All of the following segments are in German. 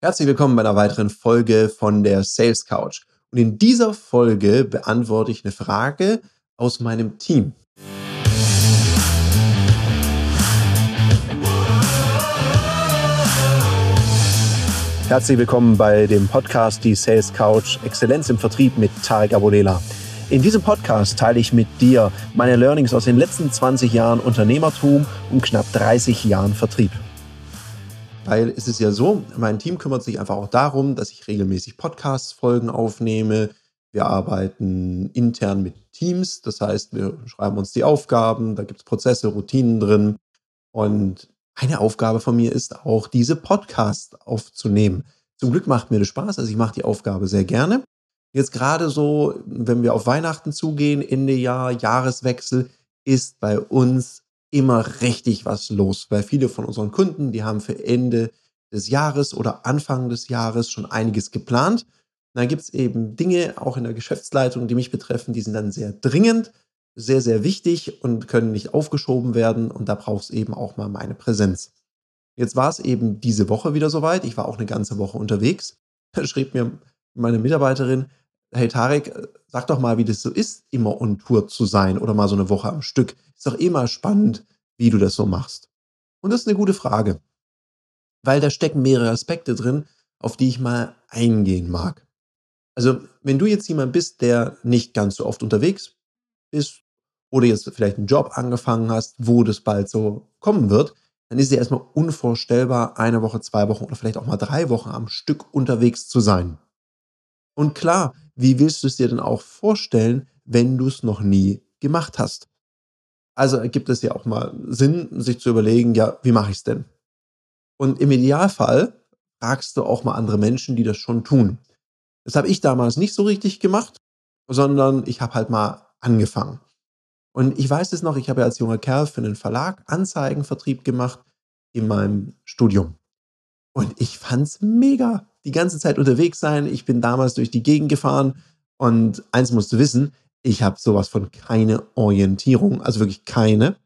Herzlich willkommen bei einer weiteren Folge von der Sales Couch. Und in dieser Folge beantworte ich eine Frage aus meinem Team. Herzlich willkommen bei dem Podcast Die Sales Couch Exzellenz im Vertrieb mit Tarek Abodela. In diesem Podcast teile ich mit dir meine Learnings aus den letzten 20 Jahren Unternehmertum und knapp 30 Jahren Vertrieb. Weil es ist ja so, mein Team kümmert sich einfach auch darum, dass ich regelmäßig Podcast-Folgen aufnehme. Wir arbeiten intern mit Teams, das heißt, wir schreiben uns die Aufgaben, da gibt es Prozesse, Routinen drin. Und eine Aufgabe von mir ist auch, diese Podcast aufzunehmen. Zum Glück macht mir das Spaß, also ich mache die Aufgabe sehr gerne. Jetzt gerade so, wenn wir auf Weihnachten zugehen, Ende Jahr, Jahreswechsel, ist bei uns immer richtig was los, weil viele von unseren Kunden, die haben für Ende des Jahres oder Anfang des Jahres schon einiges geplant. Und dann gibt es eben Dinge, auch in der Geschäftsleitung, die mich betreffen, die sind dann sehr dringend, sehr, sehr wichtig und können nicht aufgeschoben werden. Und da braucht es eben auch mal meine Präsenz. Jetzt war es eben diese Woche wieder soweit. Ich war auch eine ganze Woche unterwegs. Da schrieb mir meine Mitarbeiterin, hey Tarek, sag doch mal, wie das so ist, immer on Tour zu sein oder mal so eine Woche am Stück. Ist doch immer spannend, wie du das so machst. Und das ist eine gute Frage, weil da stecken mehrere Aspekte drin, auf die ich mal eingehen mag. Also, wenn du jetzt jemand bist, der nicht ganz so oft unterwegs ist oder jetzt vielleicht einen Job angefangen hast, wo das bald so kommen wird, dann ist es ja erstmal unvorstellbar, eine Woche, zwei Wochen oder vielleicht auch mal drei Wochen am Stück unterwegs zu sein. Und klar, wie willst du es dir denn auch vorstellen, wenn du es noch nie gemacht hast? Also ergibt es ja auch mal Sinn, sich zu überlegen, ja, wie mache ich es denn? Und im Idealfall fragst du auch mal andere Menschen, die das schon tun. Das habe ich damals nicht so richtig gemacht, sondern ich habe halt mal angefangen. Und ich weiß es noch, ich habe ja als junger Kerl für einen Verlag Anzeigenvertrieb gemacht in meinem Studium. Und ich fand es mega die ganze Zeit unterwegs sein. Ich bin damals durch die Gegend gefahren und eins musst du wissen, ich habe sowas von keine Orientierung, also wirklich keine.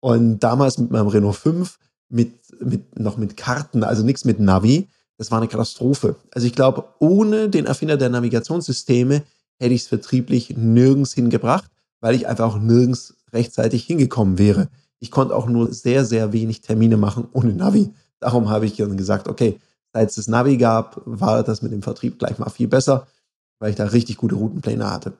Und damals mit meinem Renault 5, mit, mit, noch mit Karten, also nichts mit Navi, das war eine Katastrophe. Also ich glaube, ohne den Erfinder der Navigationssysteme hätte ich es vertrieblich nirgends hingebracht, weil ich einfach auch nirgends rechtzeitig hingekommen wäre. Ich konnte auch nur sehr, sehr wenig Termine machen ohne Navi. Darum habe ich dann gesagt, okay, Seit es Navi gab, war das mit dem Vertrieb gleich mal viel besser, weil ich da richtig gute Routenpläne hatte.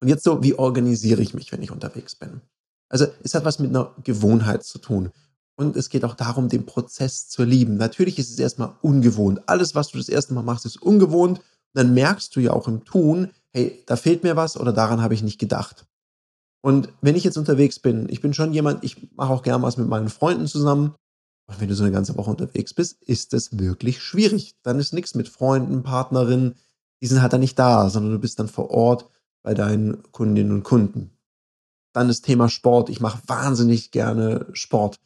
Und jetzt so, wie organisiere ich mich, wenn ich unterwegs bin? Also es hat was mit einer Gewohnheit zu tun. Und es geht auch darum, den Prozess zu lieben. Natürlich ist es erstmal ungewohnt. Alles, was du das erste Mal machst, ist ungewohnt. Und dann merkst du ja auch im Tun, hey, da fehlt mir was oder daran habe ich nicht gedacht. Und wenn ich jetzt unterwegs bin, ich bin schon jemand, ich mache auch gern was mit meinen Freunden zusammen. Und wenn du so eine ganze Woche unterwegs bist, ist es wirklich schwierig. Dann ist nichts mit Freunden, Partnerinnen, die sind halt dann nicht da, sondern du bist dann vor Ort bei deinen Kundinnen und Kunden. Dann das Thema Sport. Ich mache wahnsinnig gerne Sport.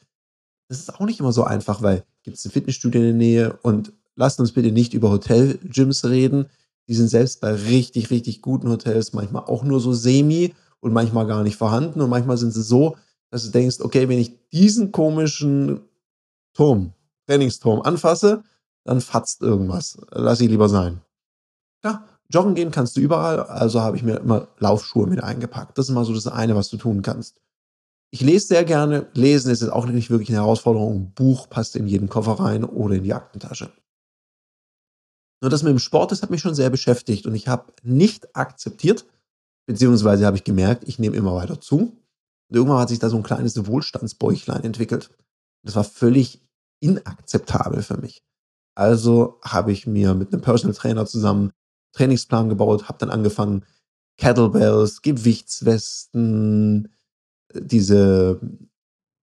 Das ist auch nicht immer so einfach, weil gibt es ein Fitnessstudio in der Nähe und lasst uns bitte nicht über Hotelgyms reden. Die sind selbst bei richtig, richtig guten Hotels manchmal auch nur so semi und manchmal gar nicht vorhanden. Und manchmal sind sie so, dass du denkst, okay, wenn ich diesen komischen Turm, Trainingsturm anfasse, dann fatzt irgendwas. Lass ich lieber sein. Ja, joggen gehen kannst du überall, also habe ich mir immer Laufschuhe mit eingepackt. Das ist mal so das eine, was du tun kannst. Ich lese sehr gerne. Lesen ist jetzt auch nicht wirklich eine Herausforderung. Ein Buch passt in jeden Koffer rein oder in die Aktentasche. Nur das mit dem Sport, das hat mich schon sehr beschäftigt und ich habe nicht akzeptiert, beziehungsweise habe ich gemerkt, ich nehme immer weiter zu. Und irgendwann hat sich da so ein kleines Wohlstandsbäuchlein entwickelt. Das war völlig inakzeptabel für mich. Also habe ich mir mit einem Personal Trainer zusammen Trainingsplan gebaut, habe dann angefangen, Kettlebells, Gewichtswesten, diese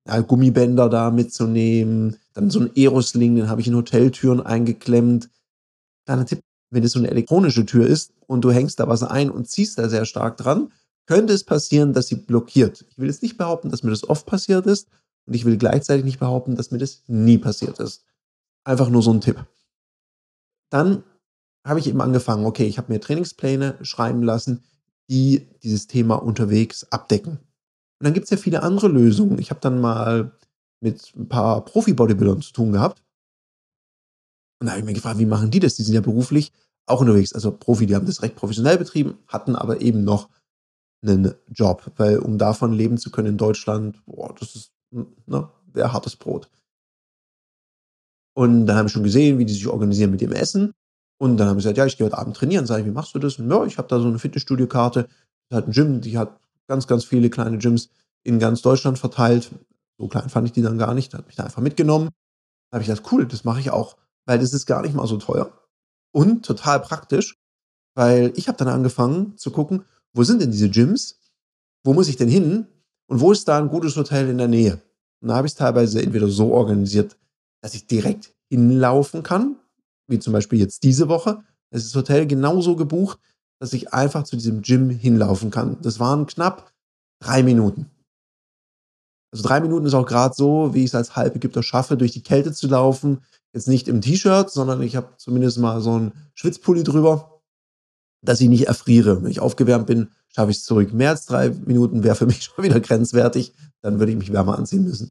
ja, Gummibänder da mitzunehmen, dann so ein Aerosling, den habe ich in Hoteltüren eingeklemmt. Kleiner Tipp, wenn es so eine elektronische Tür ist und du hängst da was ein und ziehst da sehr stark dran, könnte es passieren, dass sie blockiert. Ich will jetzt nicht behaupten, dass mir das oft passiert ist, und ich will gleichzeitig nicht behaupten, dass mir das nie passiert ist. Einfach nur so ein Tipp. Dann habe ich eben angefangen, okay, ich habe mir Trainingspläne schreiben lassen, die dieses Thema unterwegs abdecken. Und dann gibt es ja viele andere Lösungen. Ich habe dann mal mit ein paar Profi-Bodybuildern zu tun gehabt. Und da habe ich mir gefragt, wie machen die das? Die sind ja beruflich auch unterwegs, also Profi, die haben das recht professionell betrieben, hatten aber eben noch einen Job, weil um davon leben zu können in Deutschland, boah, das ist ne, wäre hartes Brot. Und dann habe ich schon gesehen, wie die sich organisieren mit dem Essen. Und dann haben sie gesagt, ja, ich gehe heute Abend trainieren. Sag ich, wie machst du das? Und ja, ich habe da so eine Fitnessstudio-Karte. Das hat ein Gym, die hat ganz, ganz viele kleine Gyms in ganz Deutschland verteilt. So klein fand ich die dann gar nicht. Da hat mich da einfach mitgenommen. Da habe ich gesagt, cool, das mache ich auch. Weil das ist gar nicht mal so teuer. Und total praktisch, weil ich habe dann angefangen zu gucken, wo sind denn diese Gyms? Wo muss ich denn hin? Und wo ist da ein gutes Hotel in der Nähe? Und da habe ich es teilweise entweder so organisiert, dass ich direkt hinlaufen kann, wie zum Beispiel jetzt diese Woche. Es ist das Hotel genauso gebucht, dass ich einfach zu diesem Gym hinlaufen kann. Das waren knapp drei Minuten. Also drei Minuten ist auch gerade so, wie ich es als Halbägypter schaffe, durch die Kälte zu laufen. Jetzt nicht im T-Shirt, sondern ich habe zumindest mal so einen Schwitzpulli drüber, dass ich nicht erfriere. Wenn ich aufgewärmt bin, schaffe ich es zurück. Mehr als drei Minuten wäre für mich schon wieder grenzwertig. Dann würde ich mich wärmer anziehen müssen.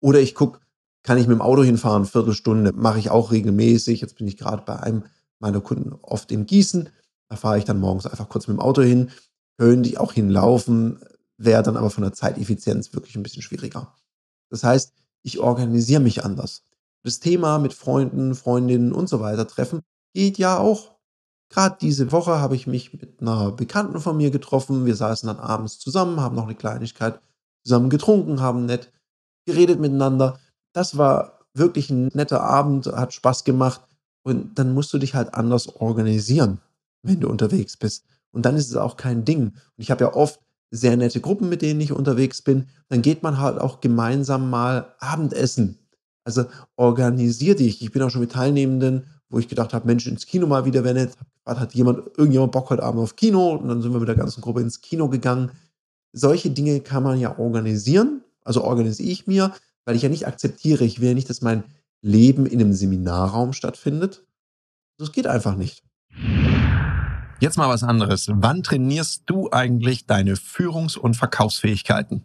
Oder ich gucke, kann ich mit dem Auto hinfahren, Viertelstunde, mache ich auch regelmäßig. Jetzt bin ich gerade bei einem meiner Kunden oft in Gießen. Da fahre ich dann morgens einfach kurz mit dem Auto hin. Könnte ich auch hinlaufen, wäre dann aber von der Zeiteffizienz wirklich ein bisschen schwieriger. Das heißt, ich organisiere mich anders. Das Thema mit Freunden, Freundinnen und so weiter treffen geht ja auch. Gerade diese Woche habe ich mich mit einer Bekannten von mir getroffen. Wir saßen dann abends zusammen, haben noch eine Kleinigkeit zusammen getrunken, haben nett geredet miteinander. Das war wirklich ein netter Abend, hat Spaß gemacht. Und dann musst du dich halt anders organisieren, wenn du unterwegs bist. Und dann ist es auch kein Ding. Und ich habe ja oft sehr nette Gruppen, mit denen ich unterwegs bin. Dann geht man halt auch gemeinsam mal Abendessen. Also organisier dich. Ich bin auch schon mit Teilnehmenden, wo ich gedacht habe, Mensch, ins Kino mal wieder, wenn nicht. Hat jemand, irgendjemand Bock heute Abend auf Kino? Und dann sind wir mit der ganzen Gruppe ins Kino gegangen. Solche Dinge kann man ja organisieren. Also organisiere ich mir, weil ich ja nicht akzeptiere, ich will ja nicht, dass mein Leben in einem Seminarraum stattfindet. Das geht einfach nicht. Jetzt mal was anderes. Wann trainierst du eigentlich deine Führungs- und Verkaufsfähigkeiten?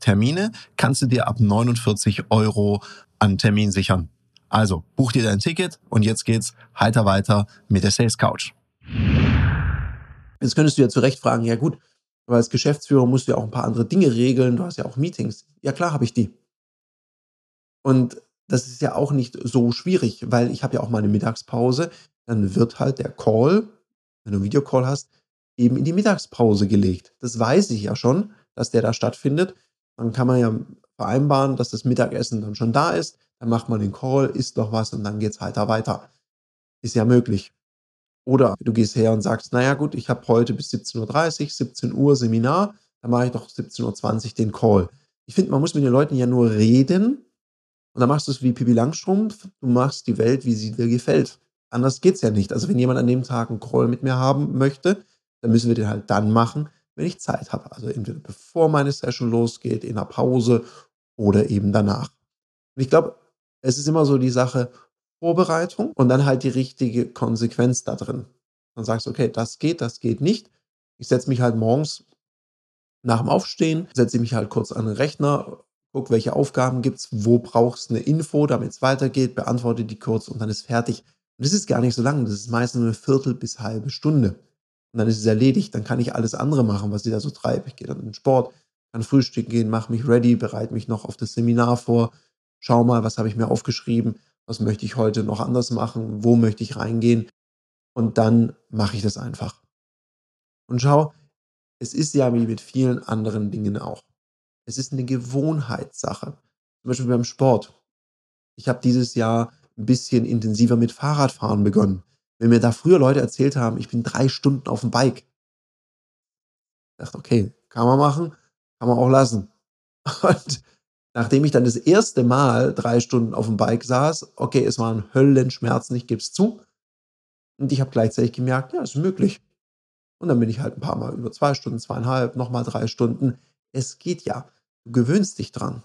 Termine kannst du dir ab 49 Euro an Termin sichern. Also buch dir dein Ticket und jetzt geht's heiter weiter mit der Sales Couch. Jetzt könntest du ja zu Recht fragen, ja gut, aber als Geschäftsführer musst du ja auch ein paar andere Dinge regeln, du hast ja auch Meetings. Ja klar habe ich die. Und das ist ja auch nicht so schwierig, weil ich habe ja auch mal eine Mittagspause. Dann wird halt der Call, wenn du einen Videocall hast, eben in die Mittagspause gelegt. Das weiß ich ja schon, dass der da stattfindet. Dann kann man ja vereinbaren, dass das Mittagessen dann schon da ist. Dann macht man den Call, isst noch was und dann geht es halt da weiter. Ist ja möglich. Oder du gehst her und sagst, naja gut, ich habe heute bis 17.30 Uhr, 17 Uhr Seminar, dann mache ich doch 17.20 Uhr den Call. Ich finde, man muss mit den Leuten ja nur reden und dann machst du es wie Pippi Langstrumpf, du machst die Welt, wie sie dir gefällt. Anders geht es ja nicht. Also wenn jemand an dem Tag einen Call mit mir haben möchte, dann müssen wir den halt dann machen, wenn ich Zeit habe. Also entweder bevor meine Session losgeht, in der Pause oder eben danach. Und ich glaube, es ist immer so die Sache, Vorbereitung und dann halt die richtige Konsequenz da drin. Dann sagst du, okay, das geht, das geht nicht. Ich setze mich halt morgens nach dem Aufstehen, setze mich halt kurz an den Rechner, gucke, welche Aufgaben gibt es, wo brauchst du eine Info, damit es weitergeht, beantworte die kurz und dann ist fertig. Und das ist gar nicht so lang, das ist meistens eine Viertel bis halbe Stunde. Und dann ist es erledigt, dann kann ich alles andere machen, was ich da so treibe. Ich gehe dann in den Sport, kann frühstücken gehen, mache mich ready, bereite mich noch auf das Seminar vor, schau mal, was habe ich mir aufgeschrieben, was möchte ich heute noch anders machen, wo möchte ich reingehen und dann mache ich das einfach. Und schau, es ist ja wie mit vielen anderen Dingen auch. Es ist eine Gewohnheitssache. Zum Beispiel beim Sport. Ich habe dieses Jahr ein bisschen intensiver mit Fahrradfahren begonnen. Wenn mir da früher Leute erzählt haben, ich bin drei Stunden auf dem Bike, ich dachte, okay, kann man machen, kann man auch lassen. Und nachdem ich dann das erste Mal drei Stunden auf dem Bike saß, okay, es waren Höllenschmerzen, ich gebe es zu. Und ich habe gleichzeitig gemerkt, ja, ist möglich. Und dann bin ich halt ein paar Mal über zwei Stunden, zweieinhalb, nochmal drei Stunden. Es geht ja. Du gewöhnst dich dran.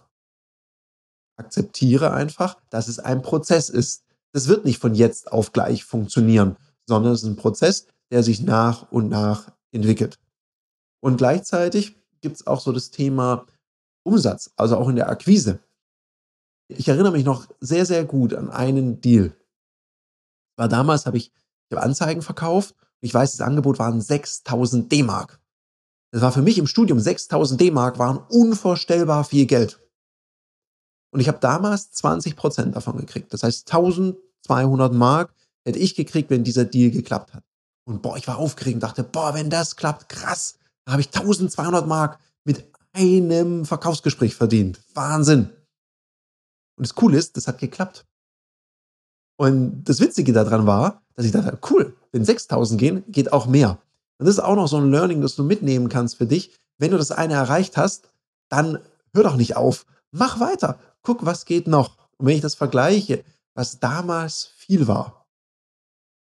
Akzeptiere einfach, dass es ein Prozess ist. Das wird nicht von jetzt auf gleich funktionieren, sondern es ist ein Prozess, der sich nach und nach entwickelt. Und gleichzeitig gibt es auch so das Thema Umsatz, also auch in der Akquise. Ich erinnere mich noch sehr, sehr gut an einen Deal. War damals habe ich, ich habe Anzeigen verkauft. Ich weiß, das Angebot waren 6000 D-Mark. Das war für mich im Studium 6000 D-Mark waren unvorstellbar viel Geld. Und ich habe damals 20 Prozent davon gekriegt. Das heißt 1200 Mark hätte ich gekriegt, wenn dieser Deal geklappt hat. Und boah, ich war aufgeregt und dachte, boah, wenn das klappt, krass. Da habe ich 1200 Mark mit einem Verkaufsgespräch verdient. Wahnsinn. Und das Coole ist, das hat geklappt. Und das Witzige daran war, dass ich dachte, cool, wenn 6000 gehen, geht auch mehr. Und das ist auch noch so ein Learning, das du mitnehmen kannst für dich. Wenn du das eine erreicht hast, dann hör doch nicht auf. Mach weiter. Guck, was geht noch. Und wenn ich das vergleiche, was damals viel war.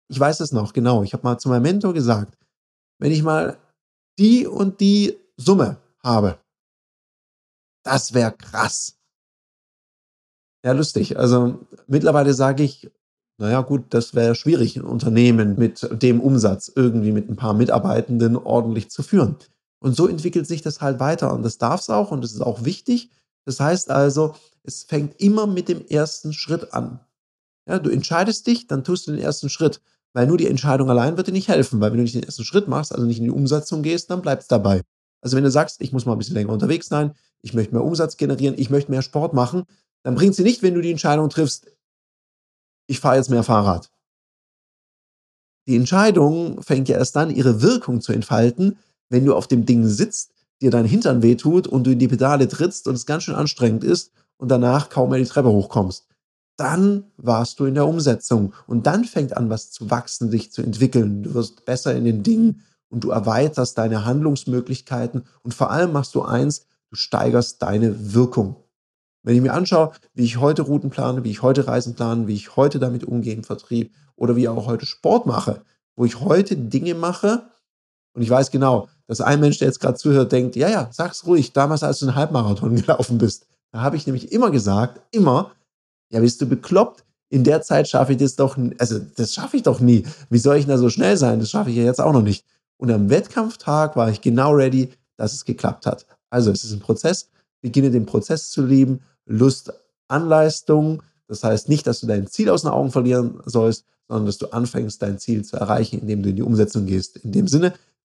Ich weiß es noch, genau. Ich habe mal zu meinem Mentor gesagt, wenn ich mal die und die Summe habe, das wäre krass. Ja, lustig. Also mittlerweile sage ich, naja gut, das wäre schwierig, ein Unternehmen mit dem Umsatz irgendwie mit ein paar Mitarbeitenden ordentlich zu führen. Und so entwickelt sich das halt weiter und das darf es auch und das ist auch wichtig. Das heißt also, es fängt immer mit dem ersten Schritt an. Ja, du entscheidest dich, dann tust du den ersten Schritt, weil nur die Entscheidung allein wird dir nicht helfen, weil wenn du nicht den ersten Schritt machst, also nicht in die Umsetzung gehst, dann bleibst dabei. Also wenn du sagst, ich muss mal ein bisschen länger unterwegs sein, ich möchte mehr Umsatz generieren, ich möchte mehr Sport machen, dann bringt sie nicht, wenn du die Entscheidung triffst, ich fahre jetzt mehr Fahrrad. Die Entscheidung fängt ja erst dann ihre Wirkung zu entfalten, wenn du auf dem Ding sitzt, dir dein Hintern wehtut und du in die Pedale trittst und es ganz schön anstrengend ist und danach kaum mehr die Treppe hochkommst. Dann warst du in der Umsetzung und dann fängt an, was zu wachsen, sich zu entwickeln. Du wirst besser in den Dingen und du erweiterst deine Handlungsmöglichkeiten und vor allem machst du eins, du steigerst deine Wirkung. Wenn ich mir anschaue, wie ich heute Routen plane, wie ich heute Reisen plane, wie ich heute damit umgehe im Vertrieb oder wie ich auch heute Sport mache, wo ich heute Dinge mache und ich weiß genau, dass ein Mensch, der jetzt gerade zuhört, denkt, ja, ja, sag's ruhig, damals, als du einen Halbmarathon gelaufen bist, da habe ich nämlich immer gesagt, immer, ja, bist du bekloppt? In der Zeit schaffe ich das doch, also das schaffe ich doch nie. Wie soll ich denn da so schnell sein? Das schaffe ich ja jetzt auch noch nicht. Und am Wettkampftag war ich genau ready, dass es geklappt hat. Also es ist ein Prozess, beginne den Prozess zu lieben, Lust an Leistung. Das heißt nicht, dass du dein Ziel aus den Augen verlieren sollst, sondern dass du anfängst, dein Ziel zu erreichen, indem du in die Umsetzung gehst. In dem Sinne